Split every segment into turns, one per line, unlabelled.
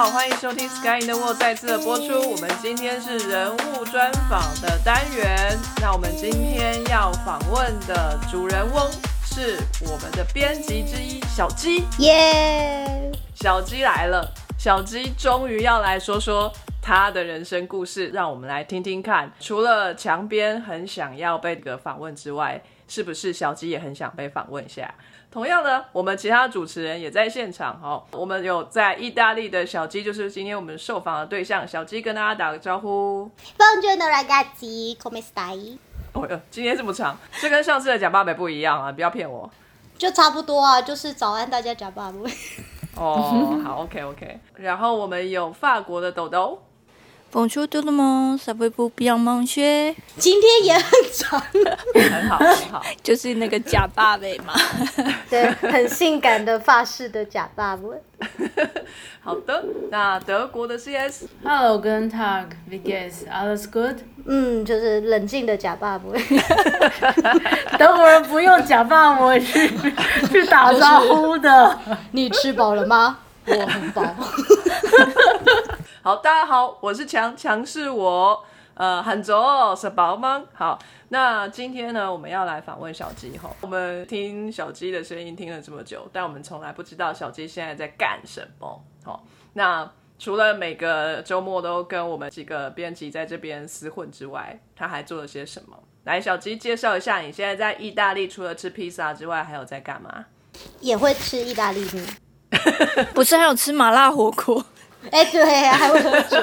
好，欢迎收听 Sky in the World 再次的播出。我们今天是人物专访的单元，那我们今天要访问的主人翁是我们的编辑之一小鸡。
耶！
小鸡来了，小鸡终于要来说说他的人生故事，让我们来听听看。除了墙边很想要被这个访问之外，是不是小鸡也很想被访问一下？同样呢，我们其他主持人也在现场哦。我们有在意大利的小鸡，就是今天我们受访的对象。小鸡跟大家打个招呼。
Buongiorno ragazzi, come stai？
哦哟，今天这么长，这跟上次的假爸爸不一样啊！不要骗我。
就差不多啊，就是早安，大家假爸爸。
哦，好，OK OK。然后我们有法国的豆豆。
风吹多了吗？撒贝宁不要忙学，
今天也很长。
很好，很好，
就是那个假发尾嘛。
对，很性感的发饰的假发尾。
好的，那德国的
CS，Hello，Gentag，Vegas，I was good。
嗯，就是冷静的假发尾。
德国人不用假发尾去去打招呼的。
你吃饱了吗？我很饱。
好，大家好，我是强，强是我，呃，很轴是宝吗？好，那今天呢，我们要来访问小鸡哈。我们听小鸡的声音听了这么久，但我们从来不知道小鸡现在在干什么。好，那除了每个周末都跟我们几个编辑在这边厮混之外，他还做了些什么？来，小鸡介绍一下，你现在在意大利除了吃披萨之外，还有在干嘛？
也会吃意大利面。
不是还有吃麻辣火锅？
哎、对，还会喝酒。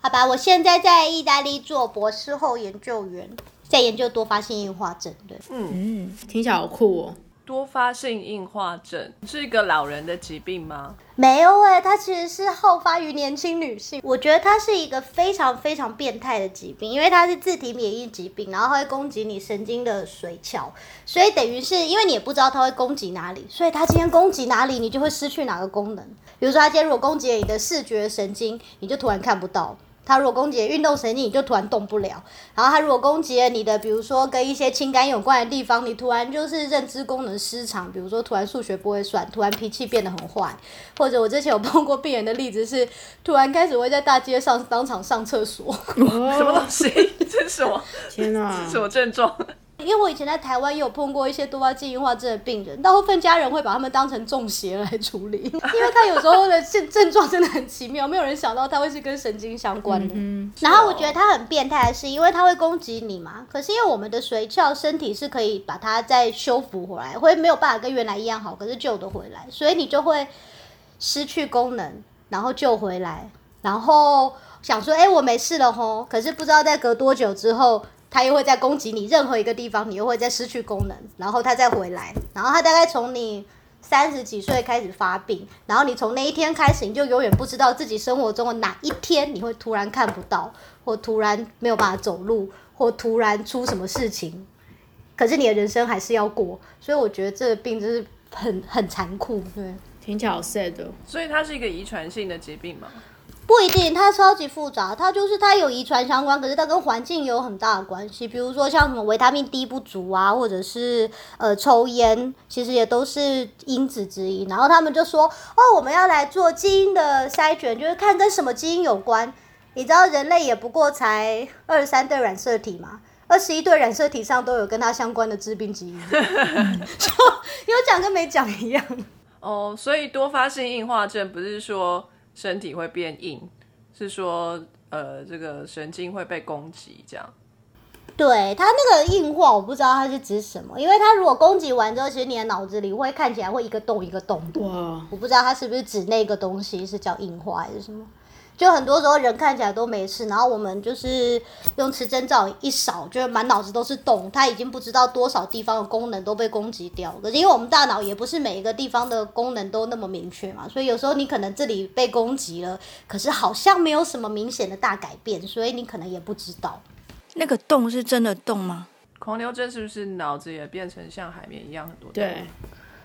好吧，我现在在意大利做博士后研究员，在研究多发性硬化症。对，
嗯，
听起来好酷哦！
多发性硬化症是一个老人的疾病吗？
没有哎、它其实是好发于年轻女性。我觉得它是一个非常非常变态的疾病，因为它是自体免疫疾病，然后它会攻击你神经的髓鞘，所以等于是因为你也不知道它会攻击哪里，所以它今天攻击哪里，你就会失去哪个功能。比如说，它今天如果攻击了你的视觉神经，你就突然看不到。它如果攻击了运动神经，你就突然动不了。然后它如果攻击了你的，比如说跟一些情感有关的地方，你突然就是认知功能失常，比如说突然数学不会算，突然脾气变得很坏，或者我之前有碰过病人的例子是，突然开始会在大街上当场上厕所。
什么东西？这是什么？
天哪
这是什么症状？
因为我以前在台湾也有碰过一些多发性硬化症的病人，大部分家人会把他们当成中邪来处理，因为他有时候的症症状真的很奇妙，没有人想到他会是跟神经相关的。然后我觉得他很变态的是，因为他会攻击你嘛，可是因为我们的髓鞘身体是可以把它再修复回来，会没有办法跟原来一样好，可是救得回来，所以你就会失去功能，然后救回来，然后想说，哎、我没事了吼，可是不知道在隔多久之后。它又会再攻击你任何一个地方，你又会再失去功能，然后它再回来，然后它大概从你三十几岁开始发病，然后你从那一天开始，你就永远不知道自己生活中的哪一天你会突然看不到，或突然没有办法走路，或突然出什么事情，可是你的人生还是要过，所以我觉得这个病就是很很残酷，对。
听起来好 sad。
所以它是一个遗传性的疾病吗？
不一定，它超级复杂，它就是它有遗传相关，可是它跟环境也有很大的关系。比如说像什么维他命 D 不足啊，或者是呃抽烟，其实也都是因子之一。然后他们就说，哦，我们要来做基因的筛选，就是看跟什么基因有关。你知道人类也不过才二十三对染色体嘛，二十一对染色体上都有跟它相关的致病基因，就有讲跟没讲一样。
哦，所以多发性硬化症不是说身体会变硬，是说呃这个神经会被攻击这样。
对它那个硬化，我不知道它是指什么，因为它如果攻击完之后，其实你的脑子里会看起来会一个洞一个洞的，
哇，
我不知道它是不是指那个东西是叫硬化还是什么。就很多时候人看起来都没事，然后我们就是用磁针造影一扫，就是满脑子都是洞，他已经不知道多少地方的功能都被攻击掉了。因为我们大脑也不是每一个地方的功能都那么明确嘛，所以有时候你可能这里被攻击了，可是好像没有什么明显的大改变，所以你可能也不知道。
那个洞是真的洞吗？
狂牛症是不是脑子也变成像海绵一样很多洞？
对，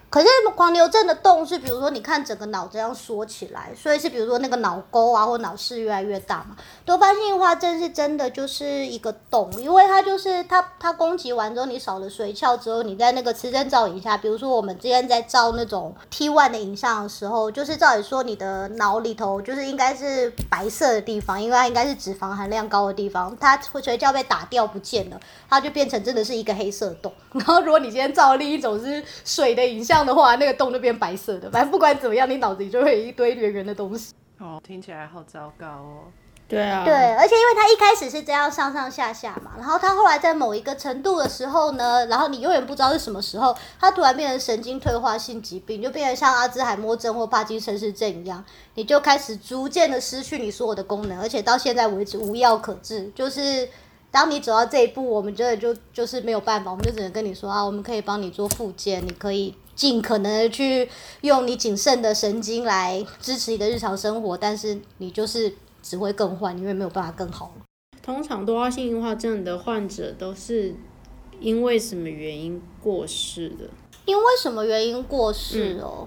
可是狂牛症的动是，比如说你看整个脑这样缩起来，所以是比如说那个脑沟啊或脑室越来越大嘛。多发性硬化症是真的就是一个洞，因为它就是它它攻击完之后，你少了髓鞘之后，你在那个磁振造影下，比如说我们之前在照那种 T one 的影像的时候，就是照理说你的脑里头就是应该是白色的地方，因为它应该是脂肪含量高的地方，它髓鞘被打掉不见了，它就变成真的是一个黑色洞。然后如果你今天照另一种是水的影像的话，那个洞就变白色的。反正不管怎么样，你脑子里就会有一堆圆圆的东西。
哦，听起来好糟糕哦。
对啊，
对，而且因为它一开始是这样上上下下嘛，然后它后来在某一个程度的时候呢，然后你永远不知道是什么时候，它突然变成神经退化性疾病，就变成像阿兹海默症或帕金森氏症一样，你就开始逐渐的失去你所有的功能，而且到现在为止无药可治。就是当你走到这一步，我们真的就就是没有办法，我们就只能跟你说啊，我们可以帮你做复健，你可以尽可能的去用你谨慎的神经来支持你的日常生活，但是你就是。只会更坏，因为没有办法更好。
通常多发性硬化症的患者都是因为什么原因过世的？
因为什么原因过世哦？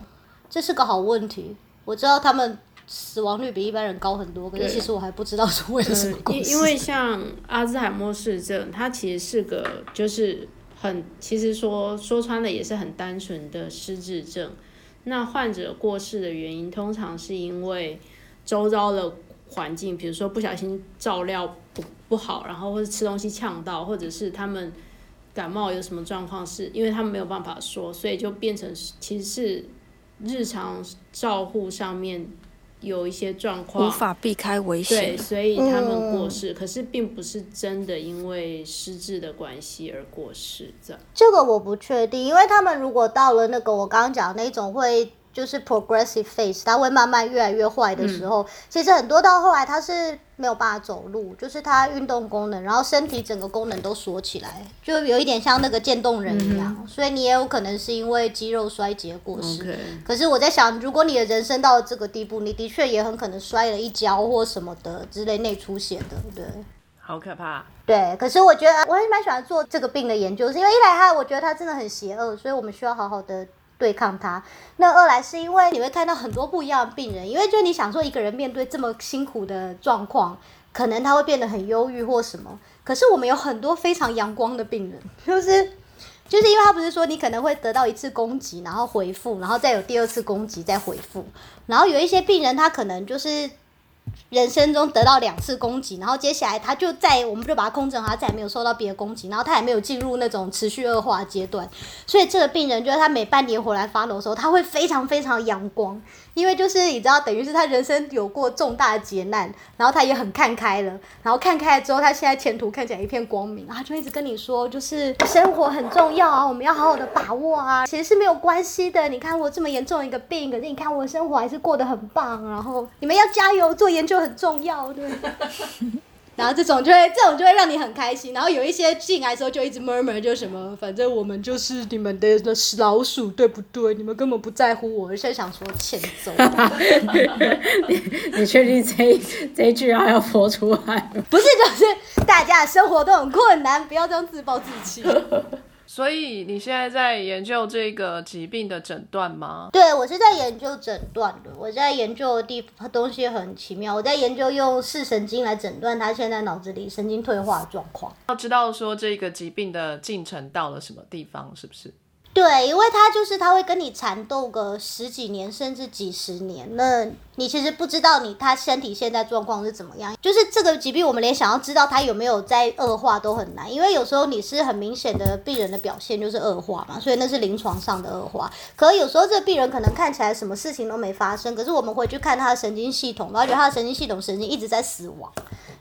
这是个好问题。我知道他们死亡率比一般人高很多，可是其实我还不知道是为了什么。
因因为像阿兹海默氏症，它其实是个就是很，其实说说穿了也是很单纯的失智症。那患者过世的原因，通常是因为周遭的。环境，比如说不小心照料不不好，然后或者吃东西呛到，或者是他们感冒有什么状况，是因为他们没有办法说，所以就变成其实是日常照护上面有一些状况，
无法避开危险，
对，所以他们过世，可是并不是真的因为失智的关系而过世，这样。
这个我不确定，因为他们如果到了那个我刚刚讲那种会。就是 progressive phase，它会慢慢越来越坏的时候，其实很多到后来他是没有办法走路，就是他运动功能，然后身体整个功能都锁起来，就有一点像那个渐冻人一样。所以你也有可能是因为肌肉衰竭过世。可是我在想，如果你的人生到了这个地步，你的确也很可能摔了一跤或什么的之类内出血的，对。
好可怕。
对，可是我觉得我还蛮喜欢做这个病的研究，是因为一来他我觉得他真的很邪恶，所以我们需要好好的。对抗他。那二来是因为你会看到很多不一样的病人，因为就你想说一个人面对这么辛苦的状况，可能他会变得很忧郁或什么。可是我们有很多非常阳光的病人，就是就是因为他不是说你可能会得到一次攻击，然后回复，然后再有第二次攻击再回复，然后有一些病人他可能就是。人生中得到两次攻击，然后接下来他就在，我们就把他控制好，他再也没有受到别的攻击，然后他也没有进入那种持续恶化阶段。所以这个病人就是他每半年回来发的时候，他会非常非常阳光，因为就是你知道，等于是他人生有过重大的劫难，然后他也很看开了，然后看开了之后，他现在前途看起来一片光明，他就一直跟你说，就是生活很重要啊，我们要好好的把握啊，其实是没有关系的。你看我这么严重一个病，可是你看我生活还是过得很棒，然后你们要加油做。研究很重要，对。然后这种就会，这种就会让你很开心。然后有一些进来的时候就一直 murmur，就什么，反正我们就是你们的老鼠，对不对？你们根本不在乎我，现在想说欠揍。
你 你确定这这一句还要说出来？
不是，就是大家的生活都很困难，不要这样自暴自弃。
所以你现在在研究这个疾病的诊断吗？
对，我是在研究诊断的。我在研究的地东西很奇妙，我在研究用视神经来诊断他现在脑子里神经退化的状况。
要知道说这个疾病的进程到了什么地方，是不是？
对，因为他就是他会跟你缠斗个十几年甚至几十年，那你其实不知道你他身体现在状况是怎么样。就是这个疾病，我们连想要知道他有没有在恶化都很难，因为有时候你是很明显的病人的表现就是恶化嘛，所以那是临床上的恶化。可有时候这个病人可能看起来什么事情都没发生，可是我们回去看他的神经系统，然后觉得他的神经系统神经一直在死亡。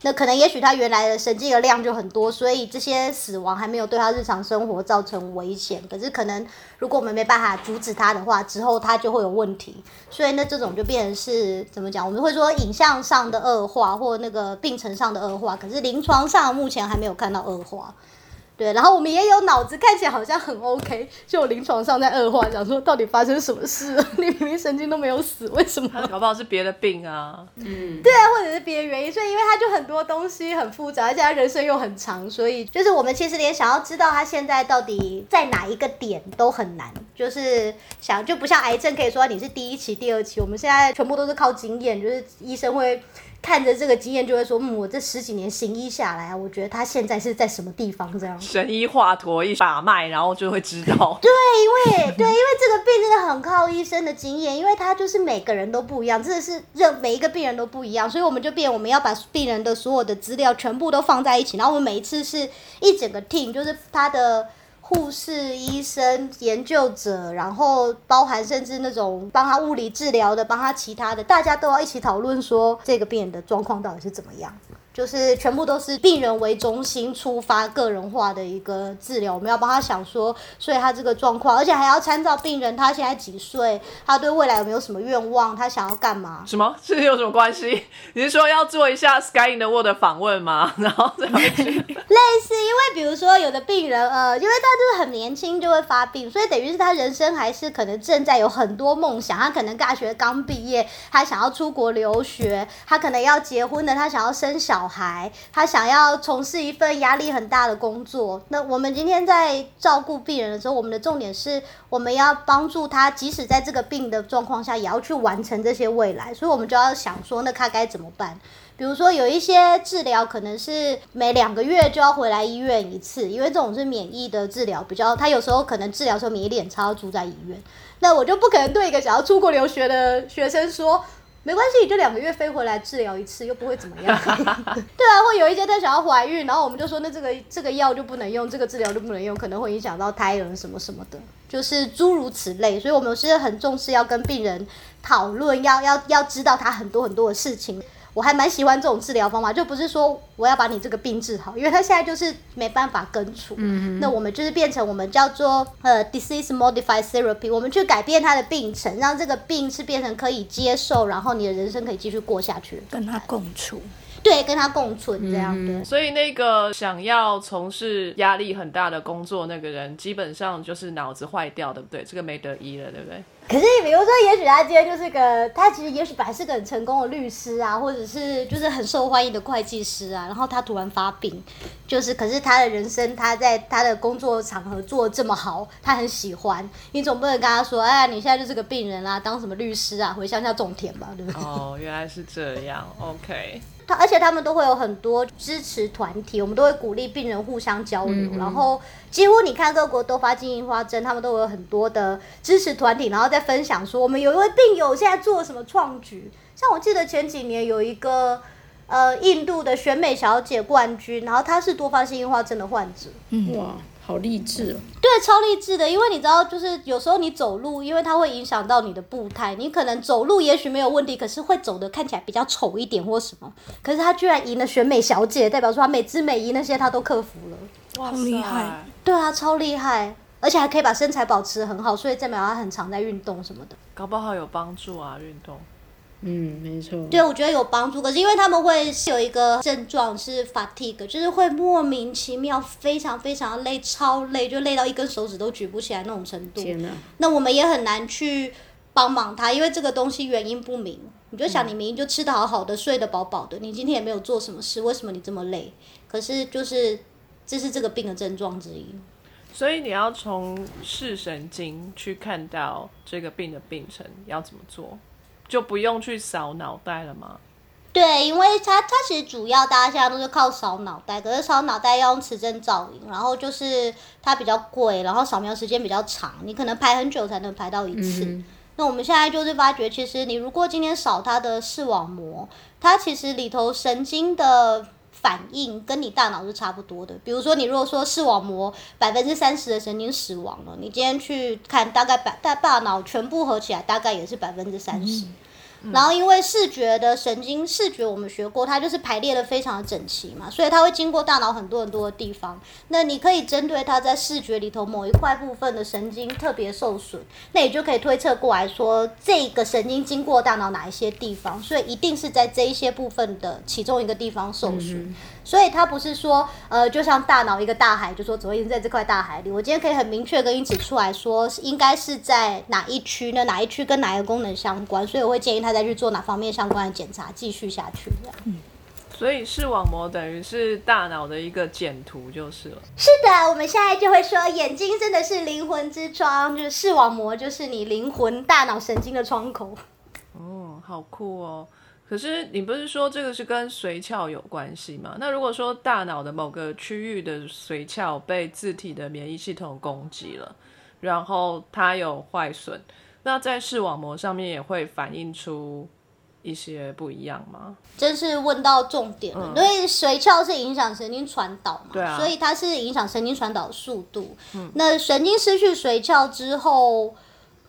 那可能也许他原来的神经的量就很多，所以这些死亡还没有对他日常生活造成危险。可是可能如果我们没办法阻止他的话，之后他就会有问题。所以那这种就变成是怎么讲？我们会说影像上的恶化或那个病程上的恶化，可是临床上目前还没有看到恶化。对，然后我们也有脑子看起来好像很 OK，就临床上在恶化，想说到底发生什么事了？你明明神经都没有死，为什么？
搞不好是别的病啊。
嗯对啊，或者是别的原因，所以因为他就很多东西很复杂，而且他人生又很长，所以就是我们其实连想要知道他现在到底在哪一个点都很难，就是想就不像癌症可以说你是第一期、第二期，我们现在全部都是靠经验，就是医生会。看着这个经验，就会说，嗯，我这十几年行医下来啊，我觉得他现在是在什么地方这样。
神医华佗一把脉，然后就会知道。
对，因为对，因为这个病真的很靠医生的经验，因为他就是每个人都不一样，真的是任每一个病人都不一样，所以我们就变，我们要把病人的所有的资料全部都放在一起，然后我们每一次是一整个 team，就是他的。护士、医生、研究者，然后包含甚至那种帮他物理治疗的，帮他其他的，大家都要一起讨论说这个病人的状况到底是怎么样。就是全部都是病人为中心出发，个人化的一个治疗。我们要帮他想说，所以他这个状况，而且还要参照病人他现在几岁，他对未来有没有什么愿望，他想要干嘛？
什么？这有什么关系？你是说要做一下 Sky in the World 的访问吗？然后类似，因
为比如说有的病人，呃，因为他就是很年轻就会发病，所以等于是他人生还是可能正在有很多梦想。他可能大学刚毕业，他想要出国留学，他可能要结婚的，他想要生小。小孩他想要从事一份压力很大的工作，那我们今天在照顾病人的时候，我们的重点是我们要帮助他，即使在这个病的状况下，也要去完成这些未来。所以，我们就要想说，那他该怎么办？比如说，有一些治疗可能是每两个月就要回来医院一次，因为这种是免疫的治疗，比较他有时候可能治疗时候免疫力差，要住在医院。那我就不可能对一个想要出国留学的学生说。没关系，你就两个月飞回来治疗一次，又不会怎么样。对啊，会有一些她想要怀孕，然后我们就说，那这个这个药就不能用，这个治疗就不能用，可能会影响到胎儿什么什么的，就是诸如此类。所以我们是很重视要跟病人讨论，要要要知道他很多很多的事情。我还蛮喜欢这种治疗方法，就不是说我要把你这个病治好，因为他现在就是没办法根除。嗯那我们就是变成我们叫做呃 disease modified therapy，我们去改变他的病程，让这个病是变成可以接受，然后你的人生可以继续过下去，
跟他共处。
对，跟他共存这样的。
所以那个想要从事压力很大的工作那个人，基本上就是脑子坏掉，对不对？这个没得医了，对不对？
可是，比如说，也许他今天就是个，他其实也许本来是个很成功的律师啊，或者是就是很受欢迎的会计师啊，然后他突然发病，就是可是他的人生，他在他的工作场合做的这么好，他很喜欢，你总不能跟他说，哎，你现在就是个病人啊，当什么律师啊，回乡下种田吧，对不对？
哦，原来是这样，OK。
而且他们都会有很多支持团体，我们都会鼓励病人互相交流。然后几乎你看各国多发金银花针，他们都有很多的支持团体，然后再分享说我们有一位病友现在做了什么创举。像我记得前几年有一个呃印度的选美小姐冠军，然后她是多发性硬化症的患者。
哇。好励志哦！
对，超励志的，因为你知道，就是有时候你走路，因为它会影响到你的步态，你可能走路也许没有问题，可是会走的看起来比较丑一点或什么。可是他居然赢了选美小姐，代表说他美姿美仪那些他都克服了，
哇，厉害！
对啊，超厉害，而且还可以把身材保持很好，所以代表他很常在运动什么的，
搞不好有帮助啊，运动。
嗯，没错。
对，我觉得有帮助。可是因为他们会有一个症状是 fatigue，就是会莫名其妙非常非常累，超累，就累到一根手指都举不起来那种程度。
天哪！
那我们也很难去帮忙他，因为这个东西原因不明。你就想，你明明就吃的好好的，睡得饱饱的，你今天也没有做什么事，为什么你这么累？可是就是这是这个病的症状之一。
所以你要从视神经去看到这个病的病程要怎么做？就不用去扫脑袋了吗？
对，因为它它其实主要大家现在都是靠扫脑袋，可是扫脑袋要用磁振造影，然后就是它比较贵，然后扫描时间比较长，你可能排很久才能排到一次。那我们现在就是发觉，其实你如果今天扫它的视网膜，它其实里头神经的反应跟你大脑是差不多的。比如说，你如果说视网膜百分之三十的神经死亡了，你今天去看，大概百大大脑全部合起来，大概也是百分之三十。然后，因为视觉的神经视觉，我们学过，它就是排列的非常的整齐嘛，所以它会经过大脑很多很多的地方。那你可以针对它在视觉里头某一块部分的神经特别受损，那你就可以推测过来说，这个神经经过大脑哪一些地方，所以一定是在这一些部分的其中一个地方受损。所以它不是说呃，就像大脑一个大海，就说昨天在这块大海里，我今天可以很明确跟你指出来说，应该是在哪一区呢？哪一区跟哪一个功能相关？所以我会建议他再去做哪方面相关的检查，继续下去这样。
所以视网膜等于是大脑的一个简图就是了。
是的，我们现在就会说，眼睛真的是灵魂之窗，就是视网膜就是你灵魂、大脑神经的窗口。
哦，好酷哦！可是你不是说这个是跟髓鞘有关系吗？那如果说大脑的某个区域的髓鞘被自体的免疫系统攻击了，然后它有坏损，那在视网膜上面也会反映出。一些不一样吗？
真是问到重点了，因为髓鞘是影响神经传导嘛，
对啊，
所以它是影响神经传导速度。嗯，那神经失去髓鞘之后。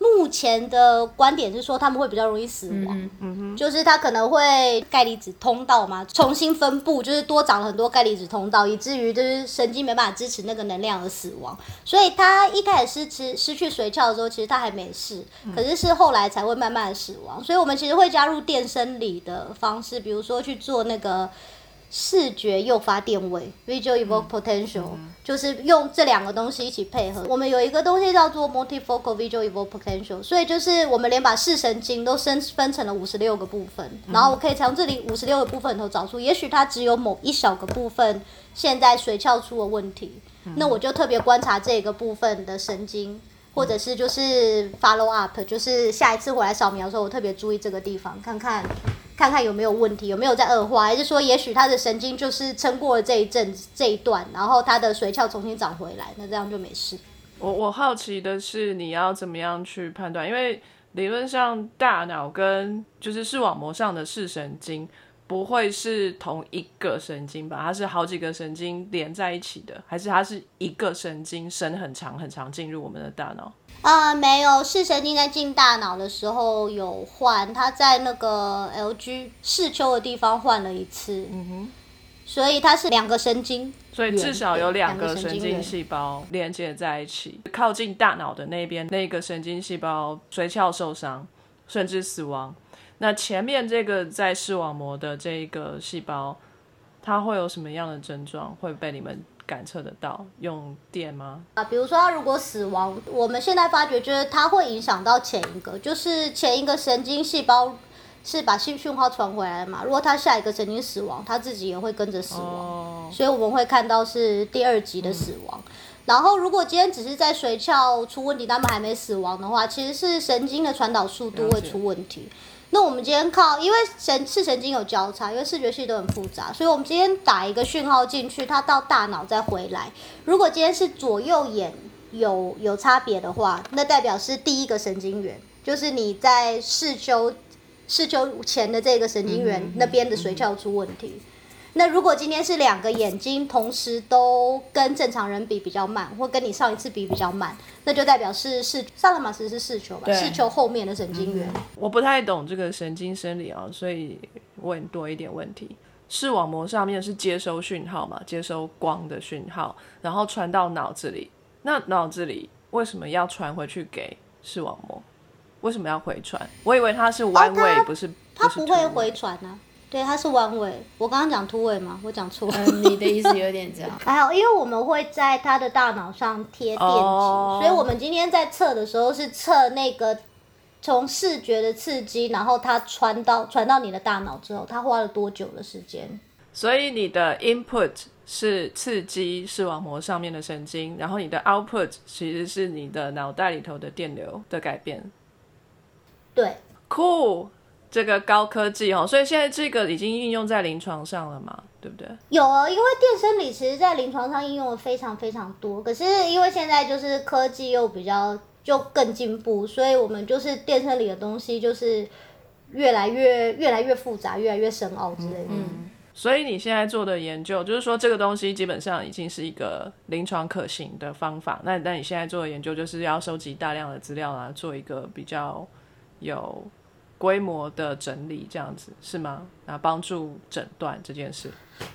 目前的观点是说，他们会比较容易死亡，就是他可能会钙离子通道嘛重新分布，就是多长了很多钙离子通道，以至于就是神经没办法支持那个能量而死亡。所以他一开始失失去髓鞘的时候，其实他还没事，可是是后来才会慢慢的死亡。所以我们其实会加入电生理的方式，比如说去做那个。视觉诱发电位，visual evoke potential，就是用这两个东西一起配合。我们有一个东西叫做 multifocal visual evoke potential，所以就是我们连把视神经都分分成了五十六个部分，然后我可以从这里五十六个部分里头找出，也许它只有某一小个部分现在髓鞘出了问题，那我就特别观察这个部分的神经，或者是就是 follow up，就是下一次回来扫描的时候，我特别注意这个地方，看看。看看有没有问题，有没有在恶化，还是说也许他的神经就是撑过了这一阵这一段，然后他的髓鞘重新长回来，那这样就没事。
我我好奇的是你要怎么样去判断，因为理论上大脑跟就是视网膜上的视神经不会是同一个神经吧？它是好几个神经连在一起的，还是它是一个神经伸很长很长进入我们的大脑？
啊，没有，视神经在进大脑的时候有换，它在那个 LG 视丘的地方换了一次，嗯哼，所以它是两个神经，
所以至少有两个神经细胞连接在一起，靠近大脑的那边那个神经细胞髓鞘受伤，甚至死亡，那前面这个在视网膜的这个细胞，它会有什么样的症状会被你们？感测得到用电吗？
啊，比如说他如果死亡，我们现在发觉就是它会影响到前一个，就是前一个神经细胞是把信讯号传回来嘛。如果他下一个神经死亡，他自己也会跟着死亡，所以我们会看到是第二级的死亡。然后如果今天只是在髓鞘出问题，他们还没死亡的话，其实是神经的传导速度会出问题。那我们今天靠，因为神视神经有交叉，因为视觉系都很复杂，所以我们今天打一个讯号进去，它到大脑再回来。如果今天是左右眼有有差别的话，那代表是第一个神经元，就是你在视丘视丘前的这个神经元那边的髓鞘出问题。那如果今天是两个眼睛同时都跟正常人比比较慢，或跟你上一次比比较慢，那就代表是视萨勒马斯是视球吧？视球后面的神经元。
我不太懂这个神经生理啊，所以问多一点问题。视网膜上面是接收讯号嘛？接收光的讯号，然后传到脑子里。那脑子里为什么要传回去给视网膜？为什么要回传？我以为它是 one way，不是？
它不会回传呢。对，它是弯尾。我刚刚讲突尾吗？我讲错。
嗯，你的意思有点这样。
还好，因为我们会在他的大脑上贴电极，所以我们今天在测的时候是测那个从视觉的刺激，然后它传到传到你的大脑之后，它花了多久的时间？
所以你的 input 是刺激视网膜上面的神经，然后你的 output 其实是你的脑袋里头的电流的改变。
对。
Cool。这个高科技哦，所以现在这个已经应用在临床上了嘛，对不对？
有啊，因为电生理其实在临床上应用的非常非常多，可是因为现在就是科技又比较就更进步，所以我们就是电生理的东西就是越来越越来越复杂，越来越深奥之类的。嗯，
所以你现在做的研究就是说这个东西基本上已经是一个临床可行的方法。那那你现在做的研究就是要收集大量的资料啊，做一个比较有。规模的整理这样子是吗？那，帮助诊断这件事。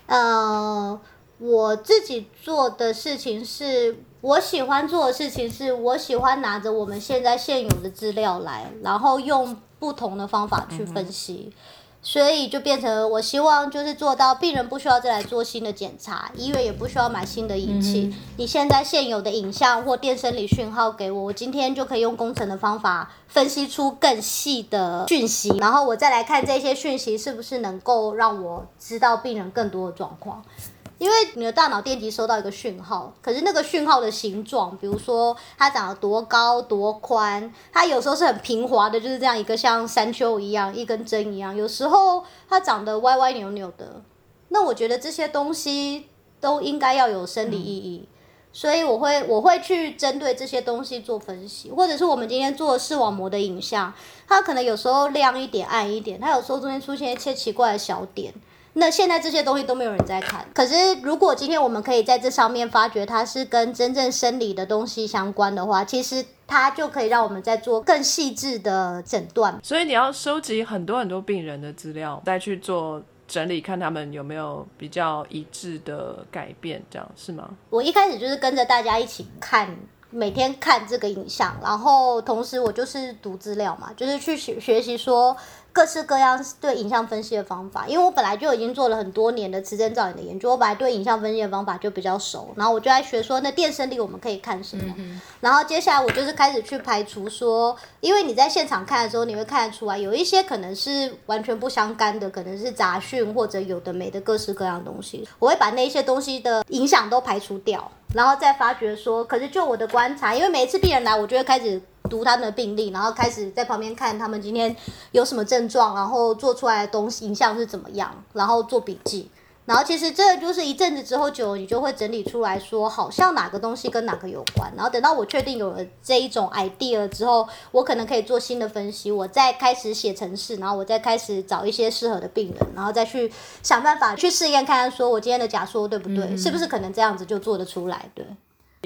呃，我自己做的事情是我喜欢做的事情是我喜欢拿着我们现在现有的资料来，然后用不同的方法去分析。所以就变成我希望就是做到病人不需要再来做新的检查，医院也不需要买新的仪器。你现在现有的影像或电生理讯号给我，我今天就可以用工程的方法分析出更细的讯息，然后我再来看这些讯息是不是能够让我知道病人更多的状况。因为你的大脑电极收到一个讯号，可是那个讯号的形状，比如说它长得多高多宽，它有时候是很平滑的，就是这样一个像山丘一样，一根针一样；有时候它长得歪歪扭扭的。那我觉得这些东西都应该要有生理意义，所以我会我会去针对这些东西做分析，或者是我们今天做视网膜的影像，它可能有时候亮一点暗一点，它有时候中间出现一些奇怪的小点。那现在这些东西都没有人在看，可是如果今天我们可以在这上面发觉它是跟真正生理的东西相关的话，其实它就可以让我们在做更细致的诊断。
所以你要收集很多很多病人的资料，再去做整理，看他们有没有比较一致的改变，这样是吗？
我一开始就是跟着大家一起看，每天看这个影像，然后同时我就是读资料嘛，就是去学学习说。各式各样对影像分析的方法，因为我本来就已经做了很多年的磁振造影的研究，我本来对影像分析的方法就比较熟，然后我就在学说那电生理我们可以看什么，然后接下来我就是开始去排除说，因为你在现场看的时候，你会看得出来有一些可能是完全不相干的，可能是杂讯或者有的没的各式各样东西，我会把那些东西的影响都排除掉，然后再发觉说，可是就我的观察，因为每一次病人来，我就会开始。读他们的病历，然后开始在旁边看他们今天有什么症状，然后做出来的东西影像是怎么样，然后做笔记。然后其实这就是一阵子之后久，你就会整理出来说，好像哪个东西跟哪个有关。然后等到我确定有了这一种 idea 之后，我可能可以做新的分析，我再开始写程式，然后我再开始找一些适合的病人，然后再去想办法去试验看看，说我今天的假说对不对，是不是可能这样子就做得出来？对。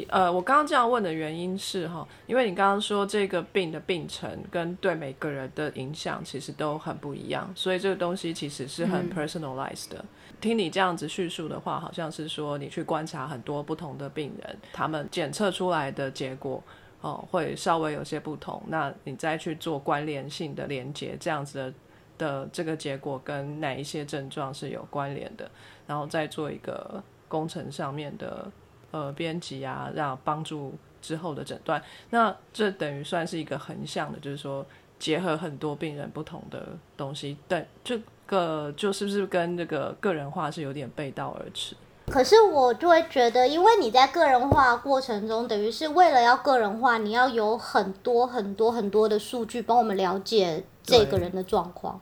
呃，我刚刚这样问的原因是哈，因为你刚刚说这个病的病程跟对每个人的影响其实都很不一样，所以这个东西其实是很 personalized 的。听你这样子叙述的话，好像是说你去观察很多不同的病人，他们检测出来的结果哦会稍微有些不同，那你再去做关联性的连接，这样子的的这个结果跟哪一些症状是有关联的，然后再做一个工程上面的。呃，编辑啊，让帮助之后的诊断，那这等于算是一个横向的，就是说结合很多病人不同的东西，但这个就是不是跟这个个人化是有点背道而驰？
可是我就会觉得，因为你在个人化过程中，等于是为了要个人化，你要有很多很多很多的数据帮我们了解这个人的状况，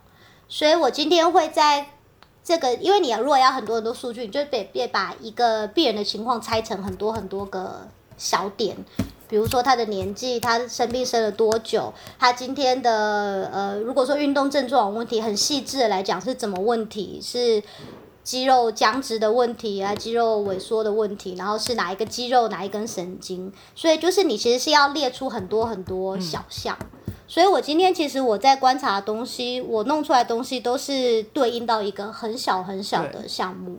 所以我今天会在。这个，因为你要如果要很多很多数据，你就得别把一个病人的情况拆成很多很多个小点，比如说他的年纪，他生病生了多久，他今天的呃，如果说运动症状问题，很细致的来讲是怎么问题，是肌肉僵直的问题啊，肌肉萎缩的问题，然后是哪一个肌肉哪一根神经，所以就是你其实是要列出很多很多小项。所以，我今天其实我在观察的东西，我弄出来东西都是对应到一个很小很小的项目。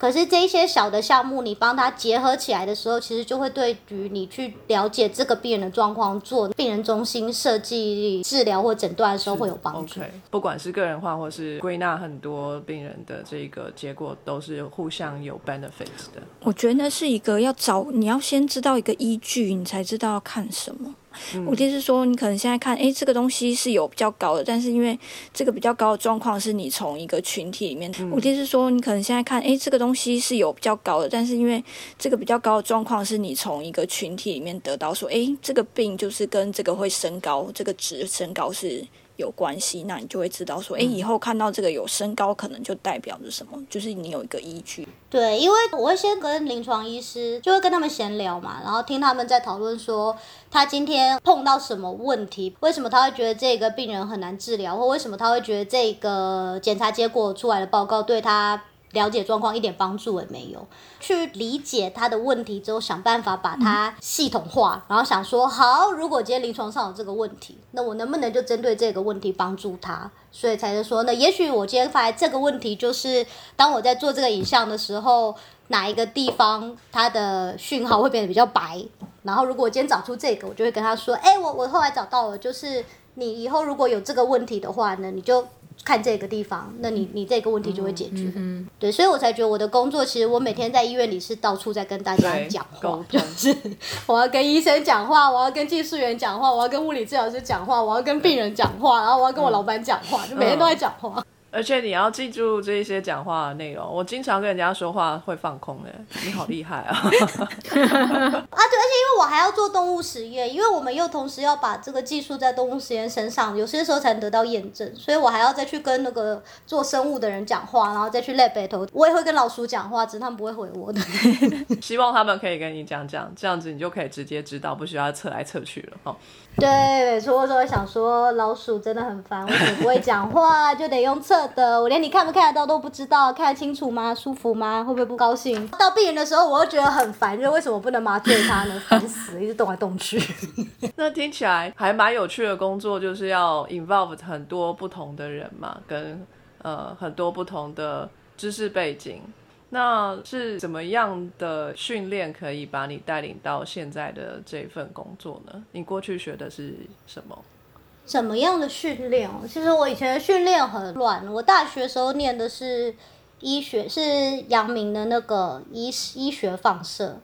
可是这些小的项目，你帮他结合起来的时候，其实就会对于你去了解这个病人的状况，做病人中心设计治疗或诊断的时候会有帮助。
不管是个人化或是归纳很多病人的这个结果，都是互相有 benefits 的。
我觉得那是一个要找，你要先知道一个依据，你才知道要看什么。我就是说，你可能现在看，哎，这个东西是有比较高的，但是因为这个比较高的状况是你从一个群体里面，我就是说，你可能现在看，哎，这个东西是有比较高的，但是因为这个比较高的状况是你从一个群体里面得到说，哎，这个病就是跟这个会升高，这个值升高是。有关系，那你就会知道说，哎，以后看到这个有身高，可能就代表着什么，就是你有一个依据。
对，因为我会先跟临床医师，就会跟他们闲聊嘛，然后听他们在讨论说，他今天碰到什么问题，为什么他会觉得这个病人很难治疗，或为什么他会觉得这个检查结果出来的报告对他。了解状况一点帮助也没有，去理解他的问题之后，想办法把它系统化，然后想说好，如果今天临床上有这个问题，那我能不能就针对这个问题帮助他？所以才能说，那也许我今天发现这个问题就是当我在做这个影像的时候，哪一个地方它的讯号会变得比较白，然后如果我今天找出这个，我就会跟他说，哎，我我后来找到了，就是你以后如果有这个问题的话呢，你就。看这个地方，那你你这个问题就会解决。嗯对，所以我才觉得我的工作，其实我每天在医院里是到处在跟大家讲话。我要跟医生讲话，我要跟技术员讲话，我要跟物理治疗师讲话，我要跟病人讲话，然后我要跟我老板讲话，就每天都在讲话。
而且你要记住这些讲话的内容。我经常跟人家说话会放空的，你好厉害啊！
啊，对，而且因为我还要做动物实验，因为我们又同时要把这个技术在动物实验身上，有些时候才能得到验证，所以我还要再去跟那个做生物的人讲话，然后再去 lab 里头，我也会跟老鼠讲话，只是他们不会回我的。
希望他们可以跟你讲讲，这样子你就可以直接知道，不需要测来测去了哦。
对，所以，我就会想说老鼠真的很烦，为什么不会讲话，就得用测的，我连你看不看得到都不知道，看得清楚吗？舒服吗？会不会不高兴？到病人的时候，我又觉得很烦，就为什么不能麻醉他呢？烦死了，一直动来动去。
那听起来还蛮有趣的工作，就是要 involve 很多不同的人嘛，跟呃很多不同的知识背景。那是怎么样的训练可以把你带领到现在的这份工作呢？你过去学的是什么？
怎么样的训练哦？其实我以前的训练很乱。我大学时候念的是医学，是阳明的那个医医学放射，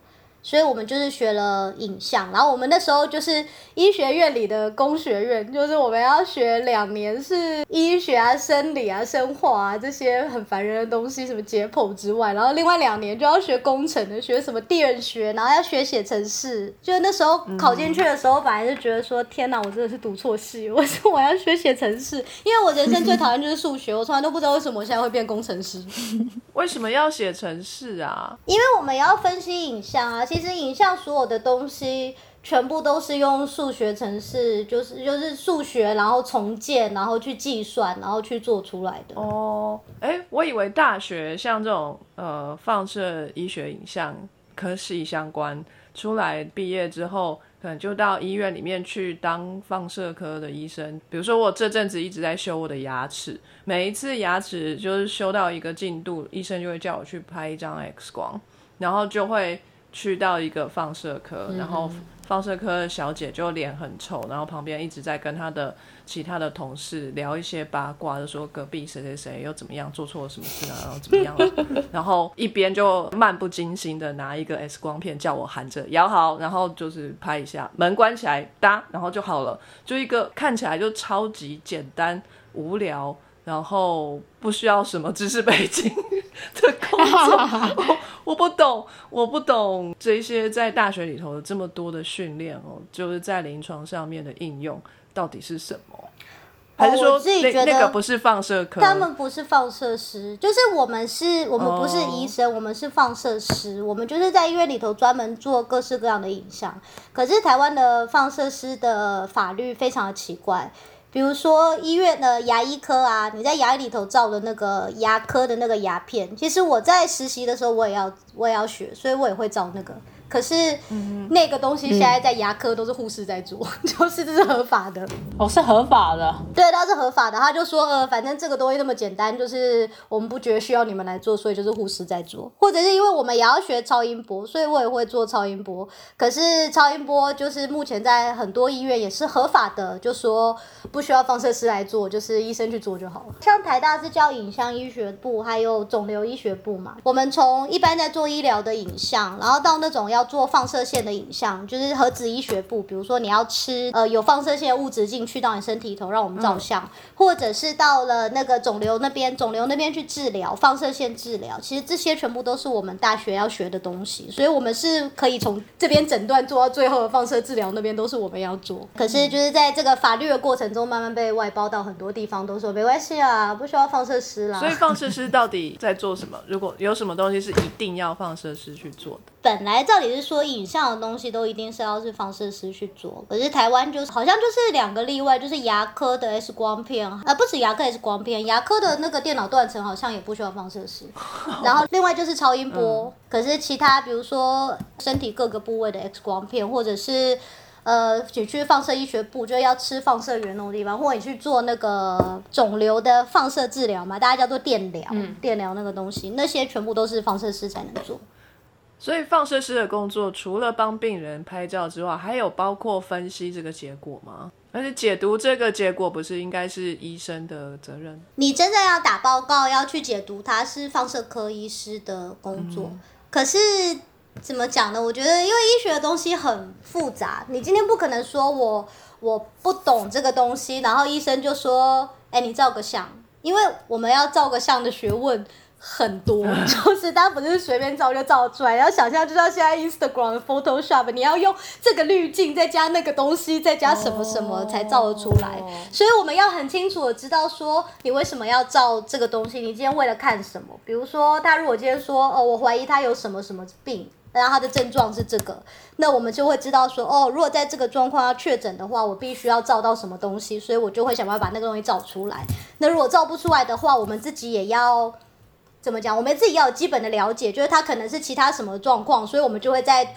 所以我们就是学了影像。然后我们那时候就是医学院里的工学院，就是我们要学两年是医学啊、生理啊、生化啊这些很烦人的东西，什么解剖之外，然后另外两年就要学工程的，学什么电学，然后要学写程式。就那时候考进去的时候，本来就觉得说，天哪，我真的是读错系，为什么我要学写程式？因为我人生最讨厌就是数学，我从来都不知道为什么我现在会变工程师。
为什么要写程式啊？
因为我们要分析影像啊，其其实影像所有的东西全部都是用数学程式，就是就是数学，然后重建，然后去计算，然后去做出来的。
哦，哎，我以为大学像这种呃放射医学影像科系相关，出来毕业之后，可能就到医院里面去当放射科的医生。比如说我这阵子一直在修我的牙齿，每一次牙齿就是修到一个进度，医生就会叫我去拍一张 X 光，然后就会去到一个放射科，然后放射科的小姐就脸很臭，然后旁边一直在跟她的其他的同事聊一些八卦，就说隔壁谁谁谁又怎么样做错了什么事啊，然后怎么样了，然后一边就漫不经心的拿一个 X 光片叫我含着摇好，然后就是拍一下，门关起来哒，然后就好了，就一个看起来就超级简单无聊。然后不需要什么知识背景 的工作，我我不懂，我不懂这些在大学里头有这么多的训练哦，就是在临床上面的应用到底是什么？还是说
自己
那
觉得
那个不是放射科？
他们不是放射师，就是我们是，我们不是
哦
医生，我们是放射师，我们就是在医院里头专门做各式各样的影像。可是台湾的放射师的法律非常的奇怪，比如说医院的牙医科啊，你在牙医里头照的那个牙科的那个牙片，其实我在实习的时候我也要我也要学，所以我也会照那个。可是那个东西现在在牙科都是护士在做，就是这是合法的。
哦，是合法的。
对，它是合法的。他就说，呃，反正这个东西那么简单，就是我们不觉得需要你们来做，所以就是护士在做，或者是因为我们也要学超音波，所以我也会做超音波。可是超音波就是目前在很多医院也是合法的，就说不需要放射师来做，就是医生去做就好了。像台大是叫影像医学部，还有肿瘤医学部嘛。我们从一般在做医疗的影像，然后到那种要做放射线的影像，就是核子医学部，比如说你要吃呃有放射线的物质进去到你身体里头，让我们照相，或者是到了那个肿瘤那边，肿瘤那边去治疗放射线治疗，其实这些全部都是我们大学要学的东西，所以我们是可以从这边诊断做到最后的放射治疗那边都是我们要做。可是就是在这个法律的过程中，慢慢被外包到很多地方，都说没关系啊，不需要放射师啦。
所以放射师到底在做什么？如果有什么东西是一定要放射师去做的？
本来照理是说影像的东西都一定是要是放射师去做，可是台湾就是好像就是两个例外，就是牙科的 X 光片，呃，不止牙科 X 光片，牙科的那个电脑断层好像也不需要放射师。然后另外就是超音波，可是其他比如说身体各个部位的 X 光片，或者是。呃，你去放射医学部，就要吃放射源那种地方，或者你去做那个肿瘤的放射治疗嘛，大家叫做电疗，电疗那个东西，那些全部都是放射师才能做。
所以放射师的工作除了帮病人拍照之外，还有包括分析这个结果吗？而且解读这个结果不是应该是医生的责任？
你真的要打报告要去解读它是放射科医师的工作，可是怎么讲呢？我觉得因为医学的东西很复杂，你今天不可能说我我不懂这个东西，然后医生就说，哎，你照个相，因为我们要照个相的学问。很多，就是大家不是随便照就照出来，然后想象就像现在 Instagram、Photoshop，你要用这个滤镜，再加那个东西，再加什么什么才照得出来。所以我们要很清楚的知道说，你为什么要照这个东西？你今天为了看什么？比如说，他如果今天说，哦，我怀疑他有什么什么病。然后他的症状是这个，那我们就会知道说，哦，如果在这个状况要确诊的话，我必须要照到什么东西，所以我就会想办法把那个东西照出来。那如果照不出来的话，我们自己也要。怎么讲？我们自己要有基本的了解，就是他可能是其他什么状况，所以我们就会在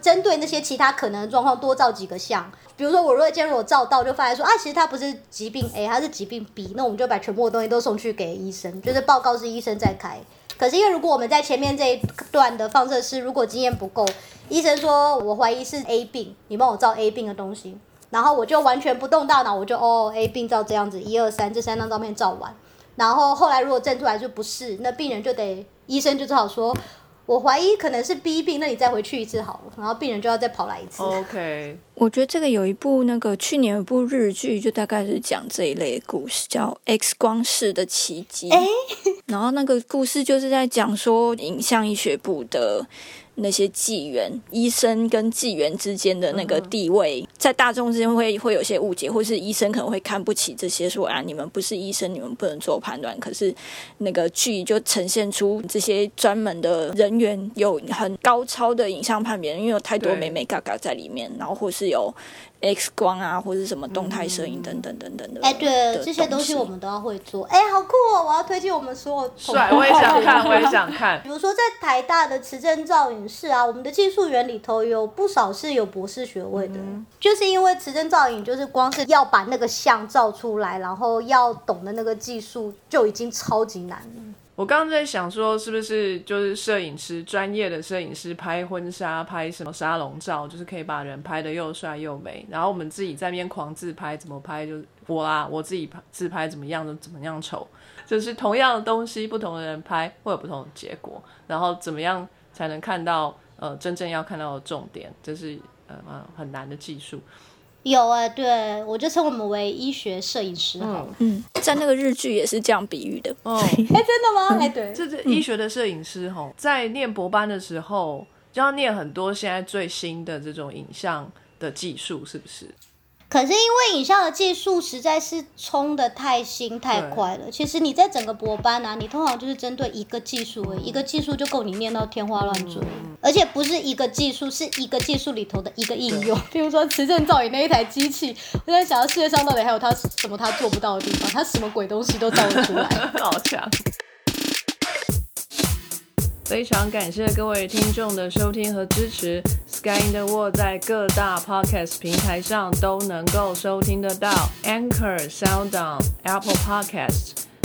针对那些其他可能的状况多照几个项。比如说，我如果今天如果照到，就发现说啊，其实他不是疾病 A，他是疾病 B，那我们就把全部的东西都送去给医生，就是报告是医生在开。可是因为如果我们在前面这一段的放射师如果经验不够，医生说我怀疑是 A 病，你帮我照 A 病的东西，然后我就完全不动大脑，我就哦 A 病照这样子，一二三，这三张照片照完。然后后来如果证出来就不是，那病人就得医生就只好说，我怀疑可能是 B 病，那你再回去一次好了。然后病人就要再跑来一次。
OK，
我觉得这个有一部那个去年有一部日剧，就大概是讲这一类故事，叫《X 光式的奇迹》。哎，然后那个故事就是在讲说影像医学部的。那些纪元医生跟纪元之间的那个地位，在大众之间会会有些误解，或是医生可能会看不起这些，说啊，你们不是医生，你们不能做判断。可是那个剧就呈现出这些专门的人员有很高超的影像判别，因为有太多美美嘎嘎在里面，然后或是有。X 光啊，或者什么动态摄影等等等等的。
哎，对，这些东西我们都要会做。哎，好酷哦！我要推荐我们所有。
帅，我也想看，我也想看。
比如说在台大的磁振造影室啊，我们的技术员里头有不少是有博士学位的，就是因为磁振造影就是光是要把那个像照出来，然后要懂的那个技术就已经超级难了。
我刚刚在想说，是不是就是摄影师专业的摄影师拍婚纱、拍什么沙龙照，就是可以把人拍的又帅又美。然后我们自己在那边狂自拍，怎么拍就我啊，我自己拍自拍怎么样就怎么样丑。就是同样的东西，不同的人拍会有不同的结果。然后怎么样才能看到呃真正要看到的重点？这是呃很难的技术。
有啊，对我就称我们为医学摄影师好了。
嗯，在那个日剧也是这样比喻的。
哦，哎，真的吗？哎，对，
这是医学的摄影师吼，在念博班的时候就要念很多现在最新的这种影像的技术，是不是？
可是因为影像的技术实在是冲的太新太快了，其实你在整个博班啊，你通常就是针对一个技术，一个技术就够你念到天花乱坠，而且不是一个技术，是一个技术里头的一个应用。比如说磁振造影那一台机器，我在想，世界上到底还有它什么它做不到的地方？它什么鬼东西都造得出来，
好强！非常感谢各位听众的收听和支持。Sky in the World 在各大 Podcast 平台上都能够收听得到，Anchor、SoundOn、Apple Podcasts。